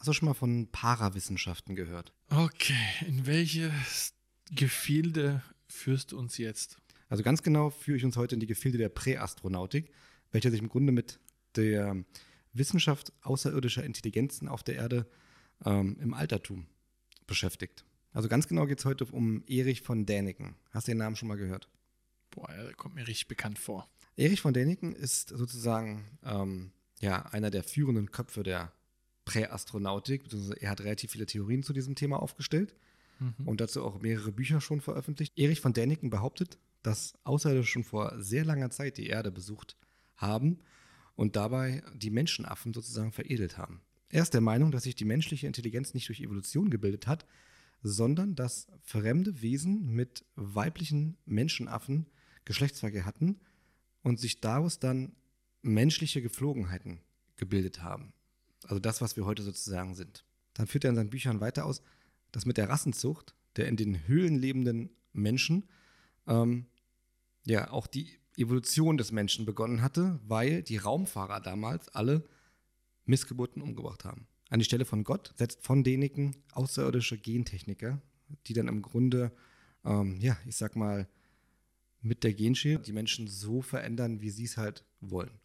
Hast du schon mal von Parawissenschaften gehört? Okay, in welches Gefilde führst du uns jetzt? Also ganz genau führe ich uns heute in die Gefilde der Präastronautik, welche sich im Grunde mit der Wissenschaft außerirdischer Intelligenzen auf der Erde ähm, im Altertum beschäftigt. Also ganz genau geht es heute um Erich von Däniken. Hast du den Namen schon mal gehört? Boah, er kommt mir richtig bekannt vor. Erich von Däniken ist sozusagen ähm, ja, einer der führenden Köpfe der Präastronautik, beziehungsweise er hat relativ viele Theorien zu diesem Thema aufgestellt mhm. und dazu auch mehrere Bücher schon veröffentlicht. Erich von Däniken behauptet, dass Außerirdische schon vor sehr langer Zeit die Erde besucht haben und dabei die Menschenaffen sozusagen veredelt haben. Er ist der Meinung, dass sich die menschliche Intelligenz nicht durch Evolution gebildet hat, sondern dass fremde Wesen mit weiblichen Menschenaffen Geschlechtsverkehr hatten und sich daraus dann menschliche Geflogenheiten gebildet haben. Also das, was wir heute sozusagen sind. Dann führt er in seinen Büchern weiter aus, dass mit der Rassenzucht der in den Höhlen lebenden Menschen ähm, ja auch die Evolution des Menschen begonnen hatte, weil die Raumfahrer damals alle Missgeburten umgebracht haben. An die Stelle von Gott setzt von Däniken außerirdische Gentechniker, die dann im Grunde, ähm, ja, ich sag mal, mit der Genschere die Menschen so verändern, wie sie es halt wollen.